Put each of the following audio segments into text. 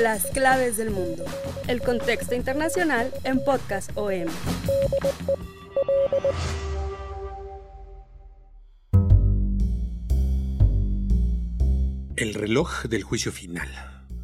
Las claves del mundo. El contexto internacional en Podcast OM. El reloj del juicio final.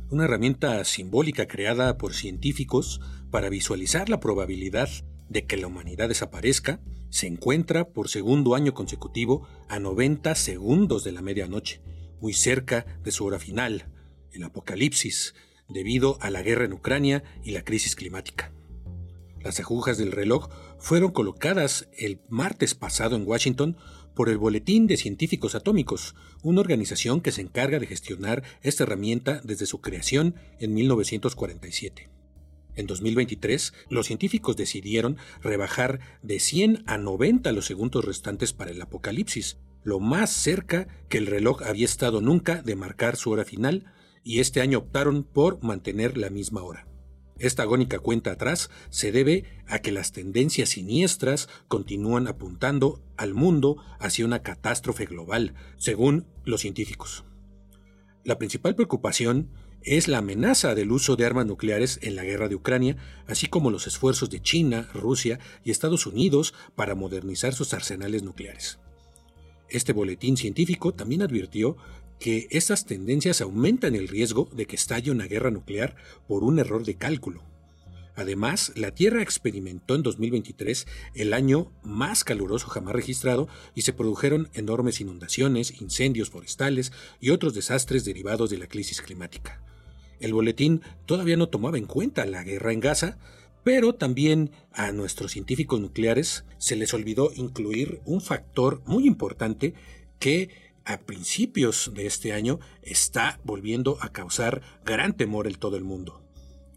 Una herramienta simbólica creada por científicos para visualizar la probabilidad de que la humanidad desaparezca, se encuentra por segundo año consecutivo a 90 segundos de la medianoche, muy cerca de su hora final, el apocalipsis, debido a la guerra en Ucrania y la crisis climática. Las agujas del reloj fueron colocadas el martes pasado en Washington por el Boletín de Científicos Atómicos, una organización que se encarga de gestionar esta herramienta desde su creación en 1947. En 2023, los científicos decidieron rebajar de 100 a 90 los segundos restantes para el apocalipsis, lo más cerca que el reloj había estado nunca de marcar su hora final, y este año optaron por mantener la misma hora. Esta agónica cuenta atrás se debe a que las tendencias siniestras continúan apuntando al mundo hacia una catástrofe global, según los científicos. La principal preocupación es la amenaza del uso de armas nucleares en la guerra de Ucrania, así como los esfuerzos de China, Rusia y Estados Unidos para modernizar sus arsenales nucleares. Este boletín científico también advirtió que estas tendencias aumentan el riesgo de que estalle una guerra nuclear por un error de cálculo. Además, la Tierra experimentó en 2023 el año más caluroso jamás registrado y se produjeron enormes inundaciones, incendios forestales y otros desastres derivados de la crisis climática. El boletín todavía no tomaba en cuenta la guerra en Gaza, pero también a nuestros científicos nucleares se les olvidó incluir un factor muy importante que a principios de este año está volviendo a causar gran temor en todo el mundo.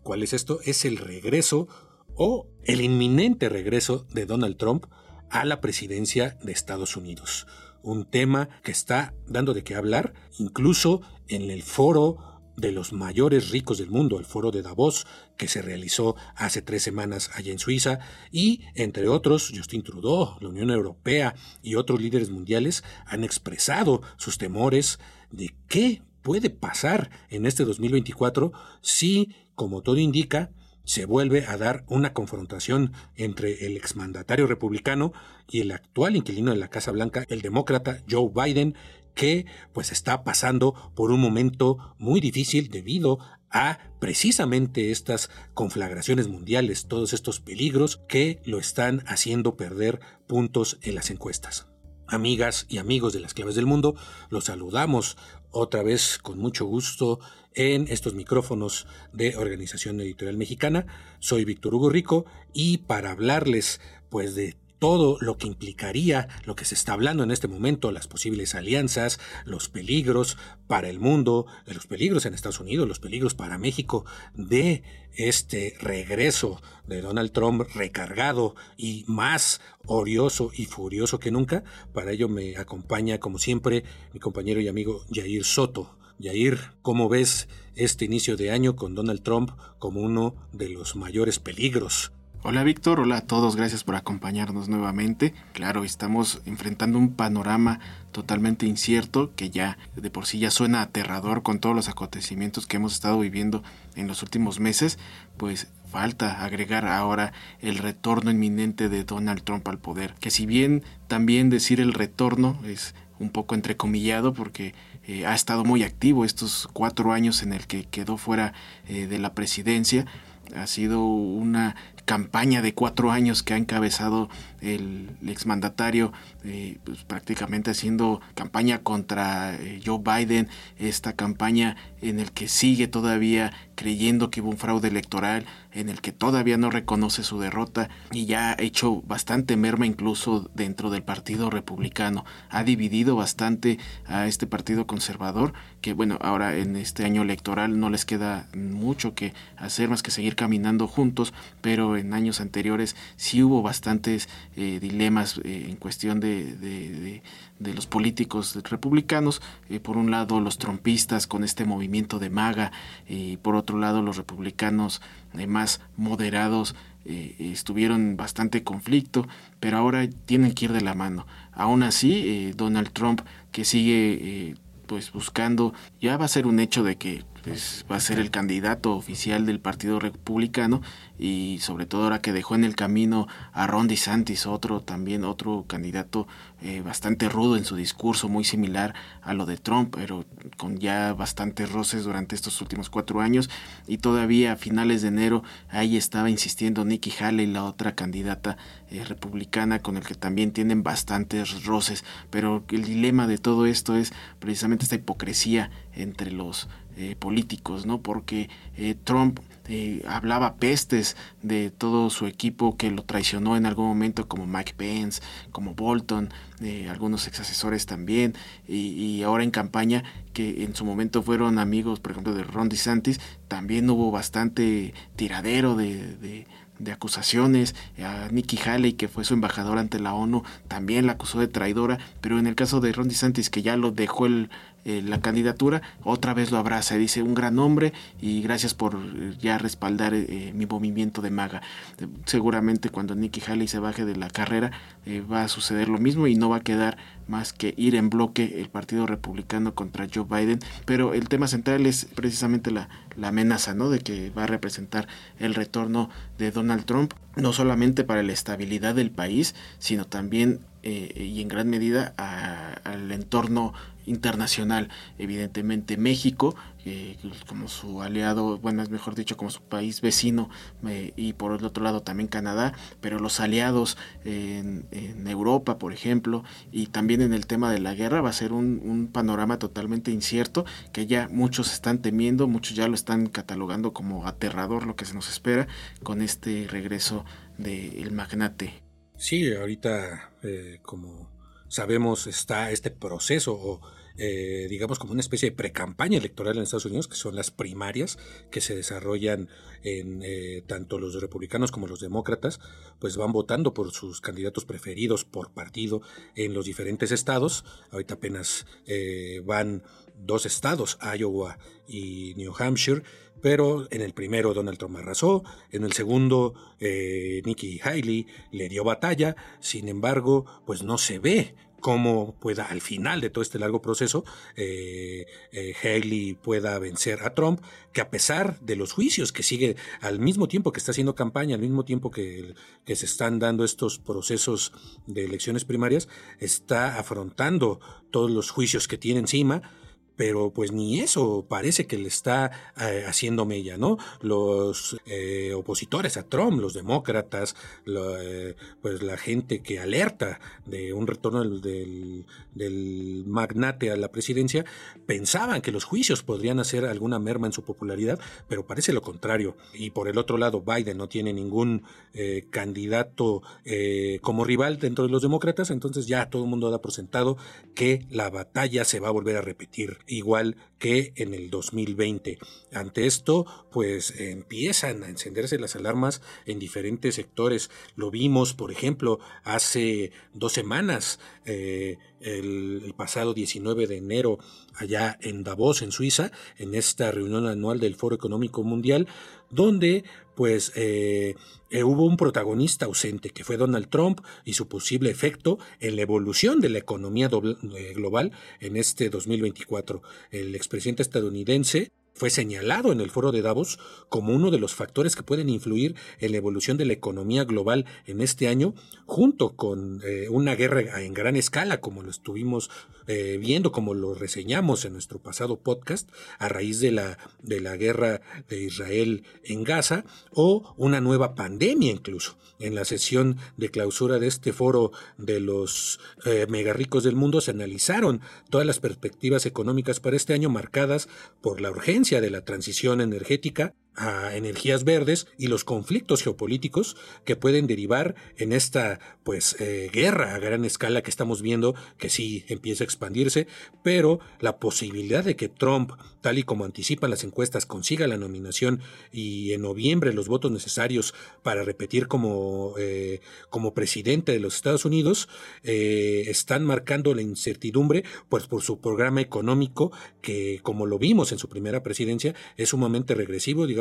¿Cuál es esto? Es el regreso o el inminente regreso de Donald Trump a la presidencia de Estados Unidos. Un tema que está dando de qué hablar, incluso en el foro de los mayores ricos del mundo, el foro de Davos, que se realizó hace tres semanas allá en Suiza, y entre otros, Justin Trudeau, la Unión Europea y otros líderes mundiales han expresado sus temores de qué puede pasar en este 2024 si, como todo indica, se vuelve a dar una confrontación entre el exmandatario republicano y el actual inquilino de la Casa Blanca, el demócrata Joe Biden, que pues está pasando por un momento muy difícil debido a precisamente estas conflagraciones mundiales, todos estos peligros que lo están haciendo perder puntos en las encuestas. Amigas y amigos de las claves del mundo, los saludamos otra vez con mucho gusto en estos micrófonos de Organización Editorial Mexicana. Soy Víctor Hugo Rico y para hablarles pues de todo lo que implicaría lo que se está hablando en este momento, las posibles alianzas, los peligros para el mundo, los peligros en Estados Unidos, los peligros para México de este regreso de Donald Trump recargado y más orioso y furioso que nunca. Para ello me acompaña, como siempre, mi compañero y amigo Jair Soto. Jair, ¿cómo ves este inicio de año con Donald Trump como uno de los mayores peligros Hola Víctor, hola a todos, gracias por acompañarnos nuevamente. Claro, estamos enfrentando un panorama totalmente incierto que ya de por sí ya suena aterrador con todos los acontecimientos que hemos estado viviendo en los últimos meses, pues falta agregar ahora el retorno inminente de Donald Trump al poder, que si bien también decir el retorno es un poco entrecomillado porque eh, ha estado muy activo estos cuatro años en el que quedó fuera eh, de la presidencia, ha sido una campaña de cuatro años que ha encabezado el exmandatario, eh, pues prácticamente haciendo campaña contra eh, Joe Biden, esta campaña en el que sigue todavía creyendo que hubo un fraude electoral en el que todavía no reconoce su derrota y ya ha hecho bastante merma incluso dentro del Partido Republicano. Ha dividido bastante a este Partido Conservador, que bueno, ahora en este año electoral no les queda mucho que hacer más que seguir caminando juntos, pero en años anteriores sí hubo bastantes eh, dilemas eh, en cuestión de, de, los políticos republicanos. Eh, por un lado los trompistas con este movimiento de MAGA y por otro lado los republicanos más moderados eh, estuvieron bastante conflicto, pero ahora tienen que ir de la mano. Aún así, eh, Donald Trump, que sigue eh, pues buscando, ya va a ser un hecho de que pues, va a ser el candidato oficial del Partido Republicano y sobre todo ahora que dejó en el camino a Ron DeSantis, otro también otro candidato eh, bastante rudo en su discurso, muy similar a lo de Trump, pero con ya bastantes roces durante estos últimos cuatro años. Y todavía a finales de enero ahí estaba insistiendo Nikki Haley, la otra candidata eh, republicana con el que también tienen bastantes roces, pero el dilema de todo esto es precisamente esta hipocresía entre los eh, políticos, ¿no? Porque eh, Trump eh, hablaba pestes de todo su equipo que lo traicionó en algún momento, como Mike Pence, como Bolton, algunos ex asesores también, y, ahora en campaña, que en su momento fueron amigos, por ejemplo, de Ron DeSantis, también hubo bastante tiradero de, de acusaciones. A Nikki Haley, que fue su embajador ante la ONU, también la acusó de traidora. Pero en el caso de Ron DeSantis, que ya lo dejó el, eh, la candidatura, otra vez lo abraza y dice un gran hombre y gracias por eh, ya respaldar eh, mi movimiento de maga. seguramente cuando Nikki Haley se baje de la carrera va a suceder lo mismo y no va a quedar más que ir en bloque el Partido Republicano contra Joe Biden, pero el tema central es precisamente la, la amenaza, ¿no? De que va a representar el retorno de Donald Trump, no solamente para la estabilidad del país, sino también y en gran medida al entorno internacional. Evidentemente México, eh, como su aliado, bueno, es mejor dicho, como su país vecino, eh, y por el otro lado también Canadá, pero los aliados en, Europa, por ejemplo, y también en el tema de la guerra, va a ser un, panorama totalmente incierto, que ya muchos están temiendo, muchos ya lo están catalogando como aterrador lo que se nos espera con este regreso del magnate. Sí, ahorita, eh, como sabemos, está este proceso o eh, digamos, como una especie de precampaña electoral en Estados Unidos, que son las primarias que se desarrollan en eh, tanto los republicanos como los demócratas, pues van votando por sus candidatos preferidos por partido en los diferentes estados. Ahorita apenas eh, van dos estados, Iowa y New Hampshire, pero en el primero Donald Trump arrasó, en el segundo Nikki Haley le dio batalla, sin embargo, pues no se ve cómo pueda al final de todo este largo proceso eh, eh, Haley pueda vencer a Trump, que a pesar de los juicios que sigue al mismo tiempo que está haciendo campaña, al mismo tiempo que, que se están dando estos procesos de elecciones primarias, está afrontando todos los juicios que tiene encima pero pues ni eso parece que le está eh, haciendo mella, ¿no? Los eh, opositores a Trump, los demócratas, eh, pues la gente que alerta de un retorno del, magnate a la presidencia, pensaban que los juicios podrían hacer alguna merma en su popularidad, pero parece lo contrario. Y por el otro lado, Biden no tiene ningún candidato como rival dentro de los demócratas, entonces ya todo el mundo da por sentado que la batalla se va a volver a repetir igual que en el 2020. Ante esto, pues empiezan a encenderse las alarmas en diferentes sectores. Lo vimos, por ejemplo, hace dos semanas, eh, el, pasado 19 de enero, allá en Davos, en Suiza, en esta reunión anual del Foro Económico Mundial, donde pues eh, eh, hubo un protagonista ausente, que fue Donald Trump y su posible efecto en la evolución de la economía eh, global en este 2024. El expresidente estadounidense fue señalado en el foro de Davos como uno de los factores que pueden influir en la evolución de la economía global en este año, junto con eh, una guerra en gran escala, como lo estuvimos eh, viendo, como lo reseñamos en nuestro pasado podcast, a raíz de la, de la guerra de Israel en Gaza, o una nueva pandemia incluso. En la sesión de clausura de este foro de los eh, mega ricos del mundo se analizaron todas las perspectivas económicas para este año marcadas por la urgencia de la transición energética a energías verdes y los conflictos geopolíticos que pueden derivar en esta pues eh, guerra a gran escala que estamos viendo que sí empieza a expandirse pero la posibilidad de que Trump tal y como anticipan las encuestas consiga la nominación y en noviembre los votos necesarios para repetir como eh, como presidente de los Estados Unidos eh, están marcando la incertidumbre pues por su programa económico que como lo vimos en su primera presidencia es sumamente regresivo digamos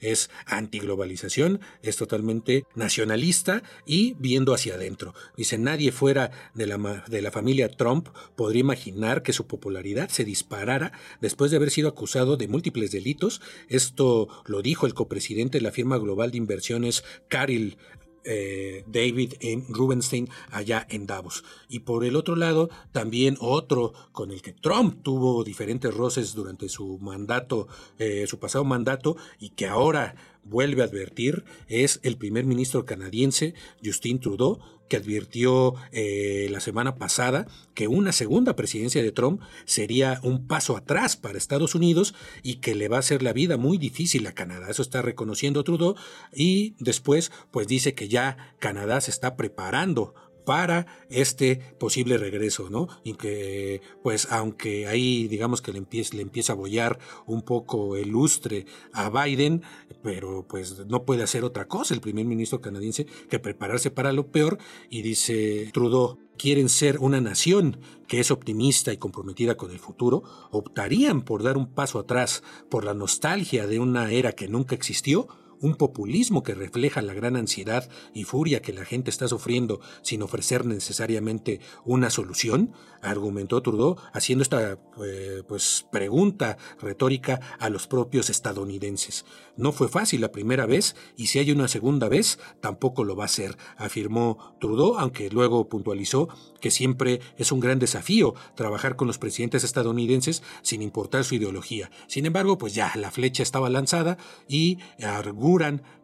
es antiglobalización, es totalmente nacionalista y viendo hacia adentro. Dice, nadie fuera de la, de la familia Trump podría imaginar que su popularidad se disparara después de haber sido acusado de múltiples delitos. Esto lo dijo el copresidente de la firma global de inversiones Caril eh, David. Rubenstein allá en Davos. Y por el otro lado, también otro con el que Trump tuvo diferentes roces durante su mandato, eh, su pasado mandato, y que ahora vuelve a advertir, es el primer ministro canadiense Justin Trudeau, que advirtió eh, la semana pasada que una segunda presidencia de Trump sería un paso atrás para Estados Unidos y que le va a hacer la vida muy difícil a Canadá. Eso está reconociendo Trudeau y después pues dice que ya Canadá se está preparando para este posible regreso, ¿no? Y que, pues, aunque ahí, digamos que le empieza, a bollar un poco el lustre a Biden, pero pues no puede hacer otra cosa el primer ministro canadiense que prepararse para lo peor y dice Trudeau, quieren ser una nación que es optimista y comprometida con el futuro, optarían por dar un paso atrás por la nostalgia de una era que nunca existió, un populismo que refleja la gran ansiedad y furia que la gente está sufriendo sin ofrecer necesariamente una solución, argumentó Trudeau, haciendo esta eh, pues pregunta retórica a los propios estadounidenses. No fue fácil la primera vez y si hay una segunda vez tampoco lo va a ser, afirmó Trudeau, aunque luego puntualizó que siempre es un gran desafío trabajar con los presidentes estadounidenses sin importar su ideología. Sin embargo, pues ya la flecha estaba lanzada y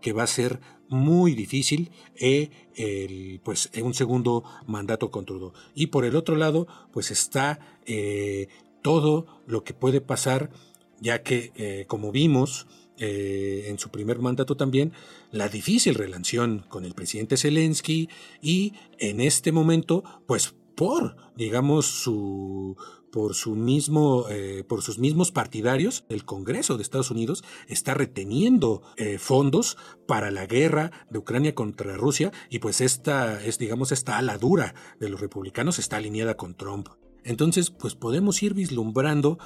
que va a ser muy difícil eh, el, pues, un segundo mandato con. Y por el otro lado, pues está eh, todo lo que puede pasar, ya que, eh, como vimos, eh, en su primer mandato también, la difícil relación con el presidente Zelensky y en este momento, pues por, digamos, su, por su mismo, eh, por sus mismos partidarios, el Congreso de Estados Unidos está reteniendo eh, fondos para la guerra de Ucrania contra Rusia y pues esta es, digamos, esta ala dura de los republicanos está alineada con Trump. Entonces, pues podemos ir vislumbrando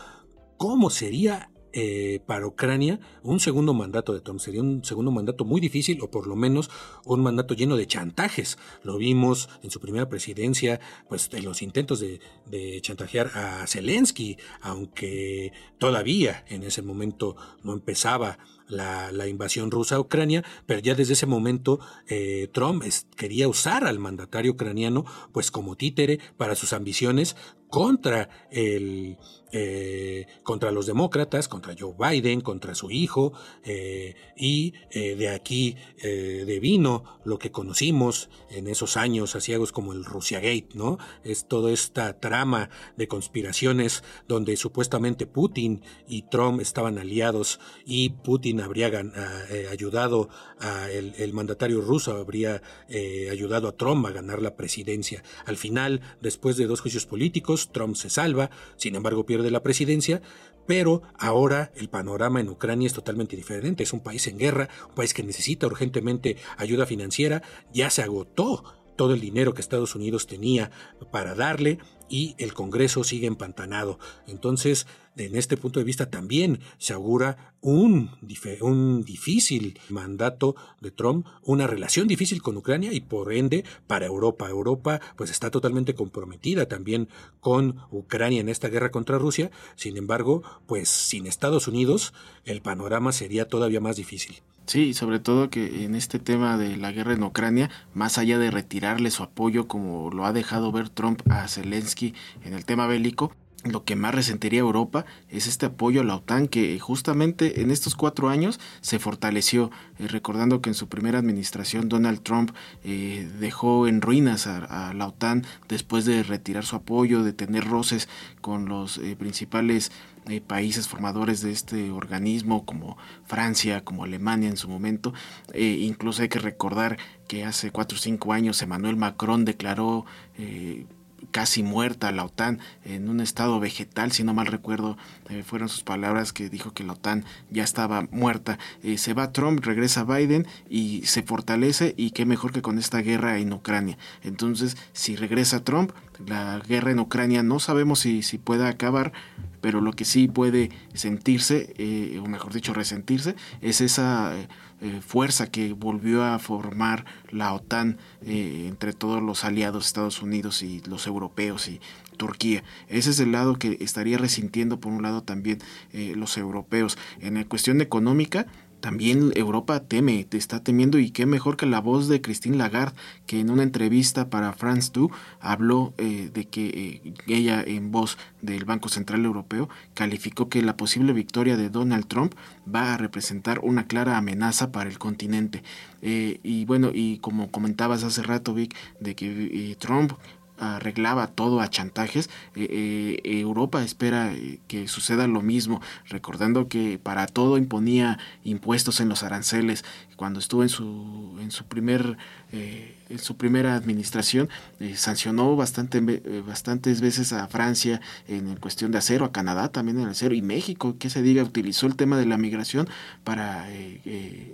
cómo sería eh, para Ucrania un segundo mandato de Trump. Sería un segundo mandato muy difícil o por lo menos un mandato lleno de chantajes. Lo vimos en su primera presidencia, pues en los intentos de, de chantajear a Zelensky, aunque todavía en ese momento no empezaba la, invasión rusa a Ucrania, pero ya desde ese momento eh, Trump quería usar al mandatario ucraniano pues como títere para sus ambiciones contra el eh, contra los demócratas, contra Joe Biden, contra su hijo, eh, y de aquí eh, devino lo que conocimos en esos años asiagos como el Russiagate, ¿no? Es toda esta trama de conspiraciones donde supuestamente Putin y Trump estaban aliados y Putin habría eh, ayudado a el, mandatario ruso, habría eh, ayudado a Trump a ganar la presidencia. Al final, después de dos juicios políticos, Trump se salva, sin embargo pierde la presidencia, pero ahora el panorama en Ucrania es totalmente diferente. Es un país en guerra, un país que necesita urgentemente ayuda financiera, ya se agotó todo el dinero que Estados Unidos tenía para darle y el Congreso sigue empantanado. Entonces, en este punto de vista también se augura un, un, difícil mandato de Trump, una relación difícil con Ucrania y por ende para Europa. Europa pues está totalmente comprometida también con Ucrania en esta guerra contra Rusia. Sin embargo, pues sin Estados Unidos el panorama sería todavía más difícil. Sí, sobre todo que en este tema de la guerra en Ucrania, más allá de retirarle su apoyo como lo ha dejado ver Trump a Zelensky en el tema bélico, lo que más resentiría Europa es este apoyo a la OTAN que justamente en estos cuatro años se fortaleció, eh, recordando que en su primera administración Donald Trump eh, dejó en ruinas a, la OTAN después de retirar su apoyo, de tener roces con los eh, principales eh, países formadores de este organismo como Francia, como Alemania en su momento. Incluso hay que recordar que hace cuatro o cinco años Emmanuel Macron declaró casi muerta la OTAN en un estado vegetal, si no mal recuerdo, eh, fueron sus palabras que dijo que la OTAN ya estaba muerta. Eh, se va Trump, regresa Biden y se fortalece y qué mejor que con esta guerra en Ucrania. Entonces, si regresa Trump, la guerra en Ucrania no sabemos si, si pueda acabar, pero lo que sí puede sentirse, eh, o mejor dicho, resentirse, es esa eh, fuerza que volvió a formar la OTAN eh, entre todos los aliados Estados Unidos y los europeos y Turquía. Ese es el lado que estaría resintiendo por un lado también los europeos. En la cuestión económica, también Europa teme, te está temiendo y qué mejor que la voz de Christine Lagarde, que en una entrevista para France 2 habló eh, de que eh, ella en voz del Banco Central Europeo calificó que la posible victoria de Donald Trump va a representar una clara amenaza para el continente. Eh, y bueno, y como comentabas hace rato, Vic, de que Trump arreglaba todo a chantajes, eh, eh, Europa espera eh, que suceda lo mismo, recordando que para todo imponía impuestos en los aranceles. Cuando estuvo en su, en su primer en su primera administración sancionó bastante, bastantes veces a Francia en cuestión de acero, a Canadá también en acero y México, que se diga, utilizó el tema de la migración para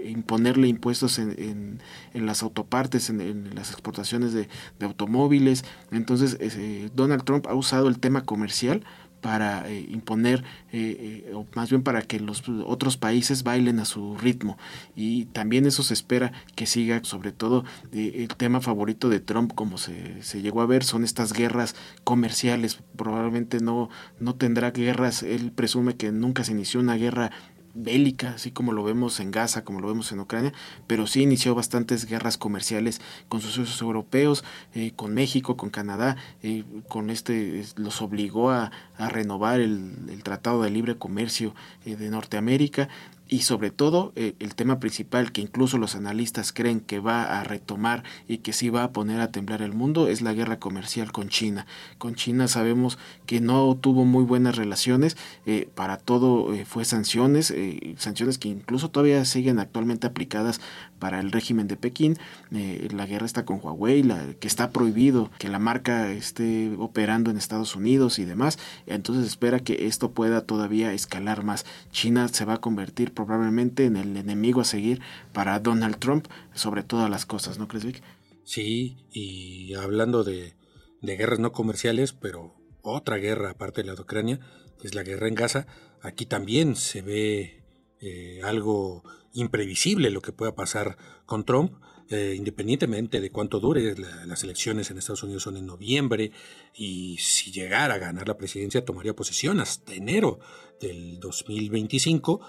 imponerle impuestos en, en, las autopartes, en, las exportaciones de, automóviles, entonces, eh, Donald Trump ha usado el tema comercial para eh, imponer, eh, o más bien para que los otros países bailen a su ritmo. Y también eso se espera que siga, sobre todo el tema favorito de Trump, como se, se, llegó a ver, son estas guerras comerciales. Probablemente no, no tendrá guerras, él presume que nunca se inició una guerra bélica, así como lo vemos en Gaza, como lo vemos en Ucrania, pero sí inició bastantes guerras comerciales con sus socios europeos, eh, con México, con Canadá, eh, con este los obligó a, renovar el, Tratado de Libre Comercio eh, de Norteamérica y sobre todo eh, el tema principal que incluso los analistas creen que va a retomar y que sí va a poner a temblar el mundo es la guerra comercial con China. Con China sabemos que no tuvo muy buenas relaciones, eh, para todo eh, fue sanciones, sanciones que incluso todavía siguen actualmente aplicadas para el régimen de Pekín. la guerra está con Huawei, que está prohibido que la marca esté operando en Estados Unidos y demás. Entonces espera que esto pueda todavía escalar más. China se va a convertir probablemente en el enemigo a seguir para Donald Trump sobre todas las cosas, ¿no crees, Vic? Sí, y hablando de, guerras no comerciales, pero otra guerra aparte de la de Ucrania, que es la guerra en Gaza, aquí también se ve eh, algo imprevisible lo que pueda pasar con Trump, eh, independientemente de cuánto dure, las elecciones en Estados Unidos son en noviembre y si llegara a ganar la presidencia tomaría posesión hasta enero del 2025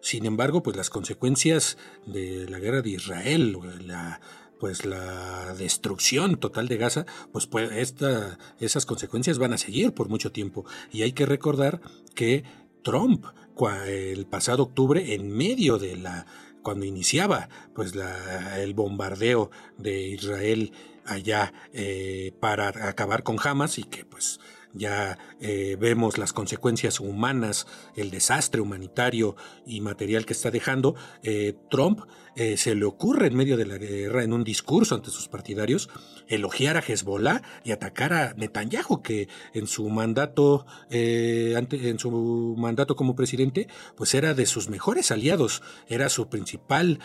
sin embargo, pues las consecuencias de la guerra de Israel, la, pues la destrucción total de Gaza, pues, pues esta, esas consecuencias van a seguir por mucho tiempo. Y hay que recordar que Trump, el pasado octubre, en medio de la cuando iniciaba pues la, el bombardeo de Israel allá eh, para acabar con Hamas y que pues ya eh, vemos las consecuencias humanas, el desastre humanitario y material que está dejando, eh, Trump eh, se le ocurre en medio de la guerra, en un discurso ante sus partidarios, elogiar a Hezbollah y atacar a Netanyahu, que en su mandato, en su mandato como presidente, pues era de sus mejores aliados, era su principal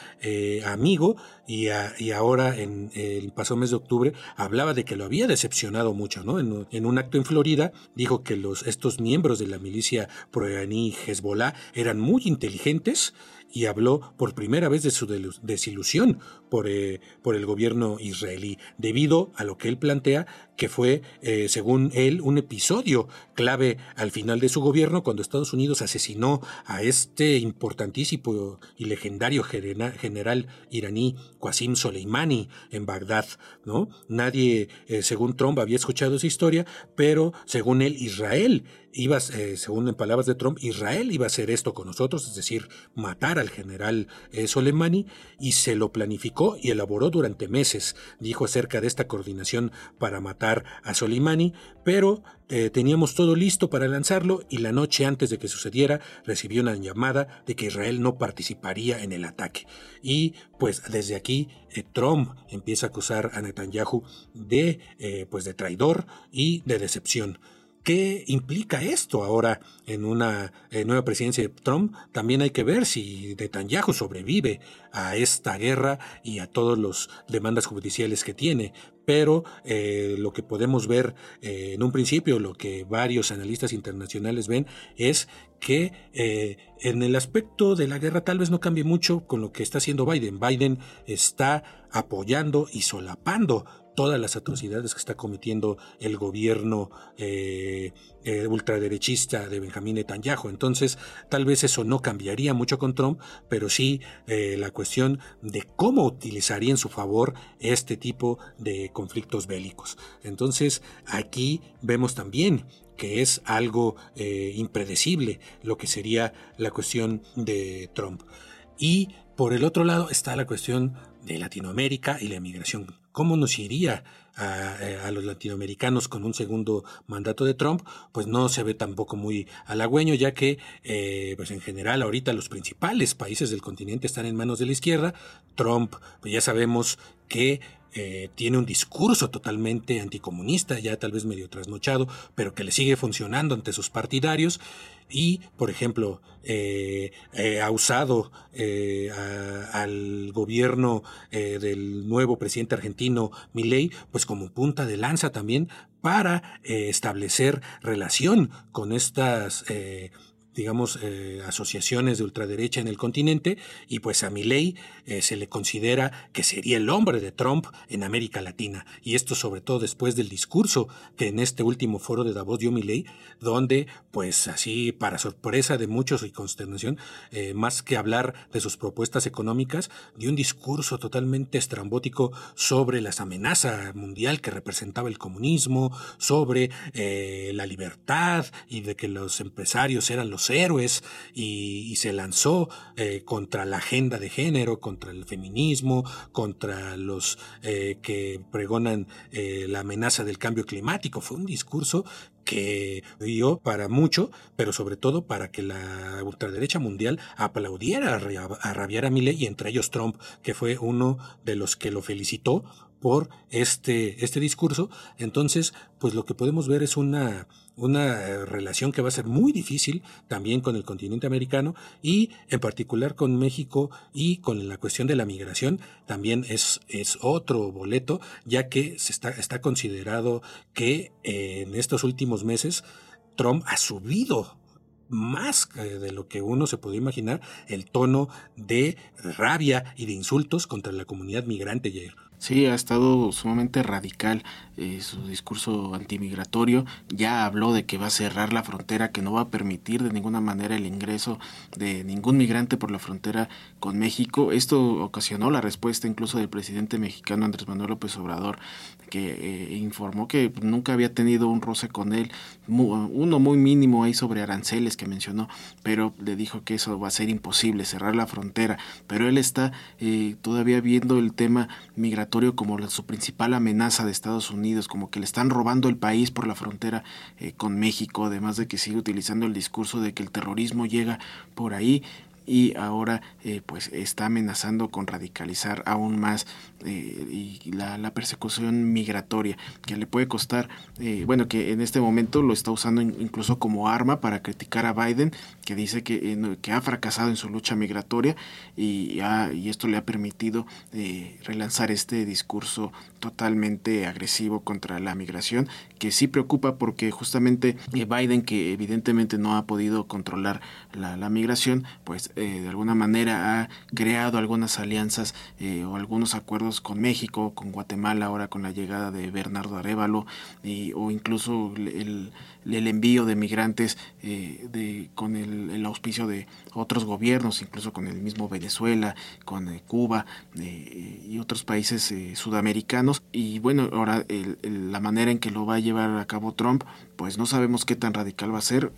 amigo y, ahora en el pasado mes de octubre hablaba de que lo había decepcionado mucho, ¿no? En un acto en Florida dijo que los, estos miembros de la milicia pro-iraní Hezbollah eran muy inteligentes y habló por primera vez de su desilusión por, eh, por el gobierno israelí, debido a lo que él plantea que fue, eh, según él, un episodio clave al final de su gobierno cuando Estados Unidos asesinó a este importantísimo y legendario general iraní Qasim Soleimani en Bagdad, ¿no? Nadie, eh, según Trump, había escuchado esa historia, pero según él, Israel iba, eh, según en palabras de Trump, Israel iba a hacer esto con nosotros, es decir, matar al general eh, Soleimani, y se lo planificó y elaboró durante meses. Dijo acerca de esta coordinación para matar a Soleimani, pero eh, teníamos todo listo para lanzarlo y la noche antes de que sucediera recibió una llamada de que Israel no participaría en el ataque. Y pues desde aquí Trump empieza a acusar a Netanyahu de, pues, de traidor y de decepción. ¿Qué implica esto ahora en una eh, nueva presidencia de Trump? También hay que ver si Netanyahu sobrevive a esta guerra y a todas las demandas judiciales que tiene. Pero eh, lo que podemos ver eh, en un principio, lo que varios analistas internacionales ven, es que en el aspecto de la guerra tal vez no cambie mucho con lo que está haciendo Biden. Biden está apoyando y solapando todas las atrocidades que está cometiendo el gobierno eh, eh, ultraderechista de Benjamín Netanyahu. Entonces, tal vez eso no cambiaría mucho con Trump, pero sí eh, la cuestión de cómo utilizaría en su favor este tipo de conflictos bélicos. Entonces, aquí vemos también que es algo impredecible lo que sería la cuestión de Trump. Y por el otro lado está la cuestión de Latinoamérica y la emigración ¿Cómo nos iría eh, a, los latinoamericanos con un segundo mandato de Trump? Pues no se ve tampoco muy halagüeño, ya que eh, pues en general ahorita los principales países del continente están en manos de la izquierda. Trump, pues ya sabemos que eh, tiene un discurso totalmente anticomunista, ya tal vez medio trasnochado, pero que le sigue funcionando ante sus partidarios y, por ejemplo, eh, eh, ha usado al gobierno del nuevo presidente argentino Milei, pues como punta de lanza también para establecer relación con estas digamos, eh, asociaciones de ultraderecha en el continente, y pues a Milei eh, se le considera que sería el hombre de Trump en América Latina. Y esto sobre todo después del discurso que en este último foro de Davos dio Milei, donde, pues así, para sorpresa de muchos y consternación, eh, más que hablar de sus propuestas económicas, dio un discurso totalmente estrambótico sobre las amenazas mundial que representaba el comunismo, sobre la libertad y de que los empresarios eran los héroes y, se lanzó eh, contra la agenda de género, contra el feminismo, contra los eh, que pregonan eh, la amenaza del cambio climático. Fue un discurso que dio para mucho, pero sobre todo para que la ultraderecha mundial aplaudiera a rabiar a y entre ellos Trump, que fue uno de los que lo felicitó por este, este discurso. Entonces, pues lo que podemos ver es una, una eh, relación que va a ser muy difícil también con el continente americano y en particular con México y con la cuestión de la migración también es, es otro boleto, ya que se está, está considerado que eh, en estos últimos meses Trump ha subido más de lo que uno se podía imaginar el tono de rabia y de insultos contra la comunidad migrante, Jair. Sí, ha estado sumamente radical eh, su discurso antimigratorio. Ya habló de que va a cerrar la frontera, que no va a permitir de ninguna manera el ingreso de ningún migrante por la frontera con México. Esto ocasionó la respuesta incluso del presidente mexicano Andrés Manuel López Obrador, que eh, informó que nunca había tenido un roce con él, uno muy mínimo ahí sobre aranceles que mencionó, pero le dijo que eso va a ser imposible, cerrar la frontera. Pero él está eh, todavía viendo el tema migratorio como su principal amenaza de Estados Unidos, como que le están robando el país por la frontera eh, con México, además de que sigue utilizando el discurso de que el terrorismo llega por ahí y ahora eh, pues está amenazando con radicalizar aún más eh, y la, persecución migratoria que le puede costar bueno que en este momento lo está usando incluso como arma para criticar a Biden que dice que, que ha fracasado en su lucha migratoria y, y esto le ha permitido relanzar este discurso totalmente agresivo contra la migración, que sí preocupa porque justamente eh, Biden, que evidentemente no ha podido controlar la, migración, pues eh, de alguna manera ha creado algunas alianzas eh, o algunos acuerdos con México, con Guatemala, ahora con la llegada de Bernardo Arevalo, y, o incluso el, el envío de migrantes eh, de, con el, auspicio de otros gobiernos, incluso con el mismo Venezuela, con eh, Cuba y otros países sudamericanos. Y bueno, ahora la manera en que lo va a llevar a cabo Trump, pues no sabemos qué tan radical va a ser,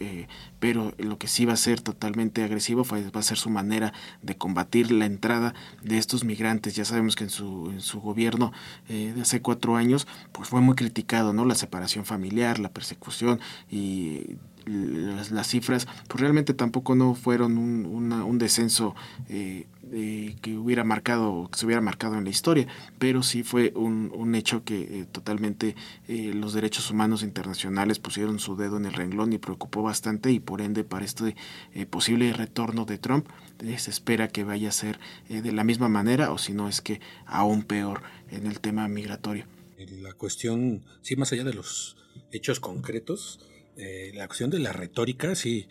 pero lo que sí va a ser totalmente agresivo va a ser su manera de combatir la entrada de estos migrantes. Ya sabemos que en su, en su gobierno de hace cuatro años, pues fue muy criticado, ¿no? La separación familiar, la persecución y las, cifras, pues realmente tampoco no fueron un, un descenso eh, que hubiera marcado, que se hubiera marcado en la historia, pero sí fue un, un hecho que eh, totalmente eh, los derechos humanos internacionales pusieron su dedo en el renglón y preocupó bastante y por ende para este posible retorno de Trump se espera que vaya a ser de la misma manera o si no es que aún peor en el tema migratorio. La cuestión, sí, más allá de los hechos concretos, eh, la cuestión de la retórica, sí,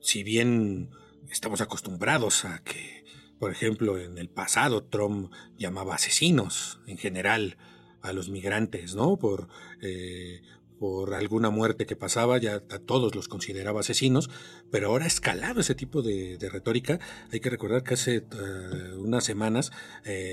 si bien estamos acostumbrados a que, por ejemplo, en el pasado Trump llamaba asesinos en general a los migrantes, ¿no? Por, eh, por alguna muerte que pasaba, ya a todos los consideraba asesinos, pero ahora ha escalado ese tipo de, retórica. Hay que recordar que hace eh, unas semanas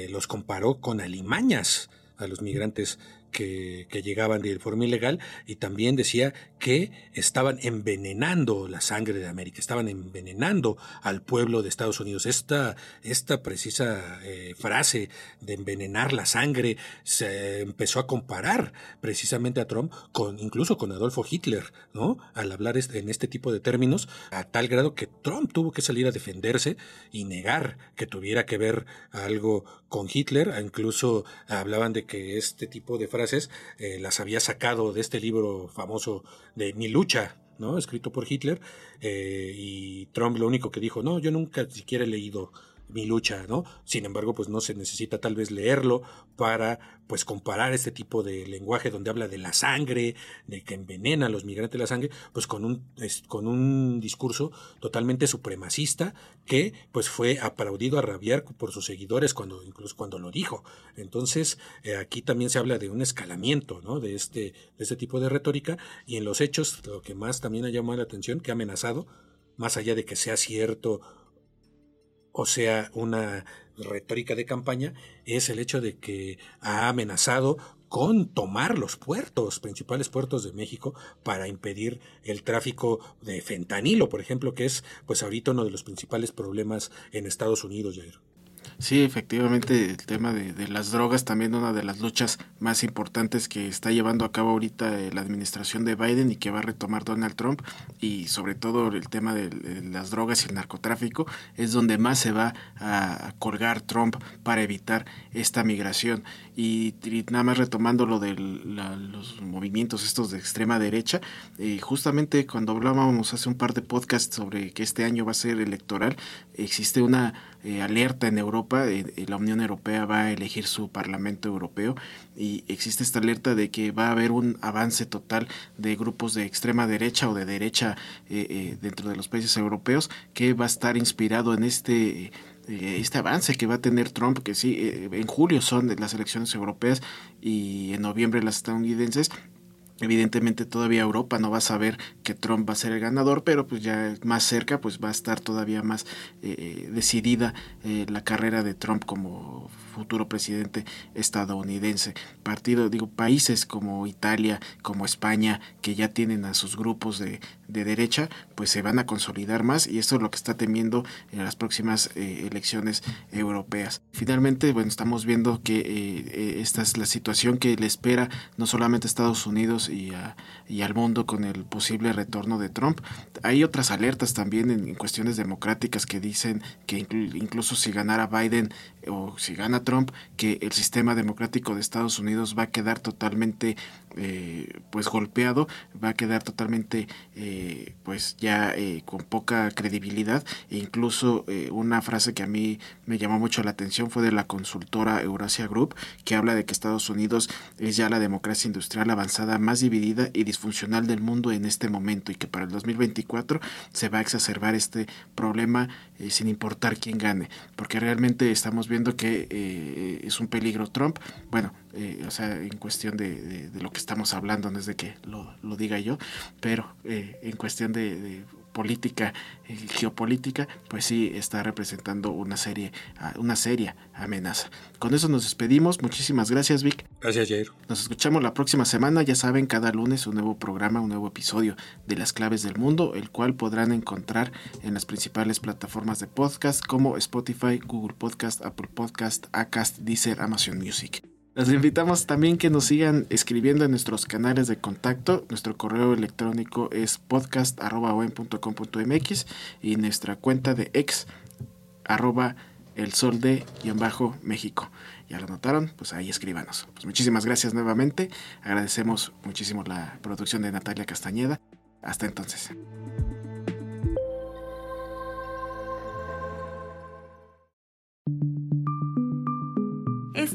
los comparó con alimañas a los migrantes que, llegaban de forma ilegal y también decía que estaban envenenando la sangre de América, estaban envenenando al pueblo de Estados Unidos. Esta, esta precisa eh, frase de envenenar la sangre se empezó a comparar precisamente a Trump con incluso con Adolfo Hitler, ¿no? Al hablar en este tipo de términos, a tal grado que Trump tuvo que salir a defenderse y negar que tuviera que ver algo con Hitler, incluso hablaban de que este tipo de frases eh, las había sacado de este libro famoso de Mi lucha, ¿no? Escrito por Hitler, eh, y Trump lo único que dijo, no, yo nunca siquiera he leído mi lucha, ¿no? Sin embargo, pues no se necesita tal vez leerlo para pues comparar este tipo de lenguaje donde habla de la sangre, de que envenena a los migrantes la sangre, pues con un, con un discurso totalmente supremacista que pues fue aplaudido a rabiar por sus seguidores cuando incluso cuando lo dijo. Entonces, eh, aquí también se habla de un escalamiento, ¿no? De este, de este tipo de retórica y en los hechos lo que más también ha llamado la atención, que ha amenazado, más allá de que sea cierto o sea, una retórica de campaña, es el hecho de que ha amenazado con tomar los puertos, principales puertos de México, para impedir el tráfico de fentanilo, por ejemplo, que es pues ahorita uno de los principales problemas en Estados Unidos. Sí, efectivamente, el tema de, las drogas también una de las luchas más importantes que está llevando a cabo ahorita eh, la administración de Biden y que va a retomar Donald Trump y sobre todo el tema de, las drogas y el narcotráfico es donde más se va a, colgar Trump para evitar esta migración. Y, nada más retomando lo de los movimientos estos de extrema derecha, eh, justamente cuando hablábamos hace un par de podcasts sobre que este año va a ser electoral, existe una eh, alerta en Europa, eh, eh, la Unión Europea va a elegir su Parlamento Europeo y existe esta alerta de que va a haber un avance total de grupos de extrema derecha o de derecha dentro de los países europeos que va a estar inspirado en este este avance que va a tener Trump, que sí, en julio son las elecciones europeas y en noviembre las estadounidenses, Evidentemente todavía Europa no va a saber que Trump va a ser el ganador, pero pues ya más cerca pues va a estar todavía más eh, eh, decidida eh, la carrera de Trump como futuro presidente estadounidense. Partido, digo, países como Italia, como España, que ya tienen a sus grupos de, derecha, pues se van a consolidar más y esto es lo que está temiendo en las próximas elecciones europeas. Finalmente, bueno, estamos viendo que esta es la situación que le espera no solamente a Estados Unidos, y, al mundo con el posible retorno de Trump. Hay otras alertas también en, cuestiones democráticas que dicen que incluso si ganara Biden o si gana Trump, que el sistema democrático de Estados Unidos va a quedar totalmente eh, pues golpeado, va a quedar totalmente eh, pues ya eh, con poca credibilidad. E incluso una frase que a mí me llamó mucho la atención fue de la consultora Eurasia Group que habla de que Estados Unidos es ya la democracia industrial avanzada más dividida y disfuncional del mundo en este momento y que para el 2024 se va a exacerbar este problema sin importar quién gane porque realmente estamos viendo que es un peligro Trump. Bueno eh, o sea, en cuestión de, lo que estamos hablando, no es de que lo, diga yo, pero eh, en cuestión de política, eh, geopolítica, pues sí está representando una serie, ah, una seria amenaza. Con eso nos despedimos. Muchísimas gracias, Vic. Gracias, Jair. Nos escuchamos la próxima semana. Ya saben, cada lunes un nuevo programa, un nuevo episodio de Las Claves del Mundo, el cual podrán encontrar en las principales plataformas de podcast como Spotify, Google Podcast, Apple Podcast, Acast, Deezer, Amazon Music. Les invitamos también que nos sigan escribiendo en nuestros canales de contacto. Nuestro correo electrónico es podcast.com.mx y nuestra cuenta de ex arroba el sol de y en bajo México. Ya lo notaron, pues ahí escríbanos. Pues muchísimas gracias nuevamente. Agradecemos muchísimo la producción de Natalia Castañeda. Hasta entonces.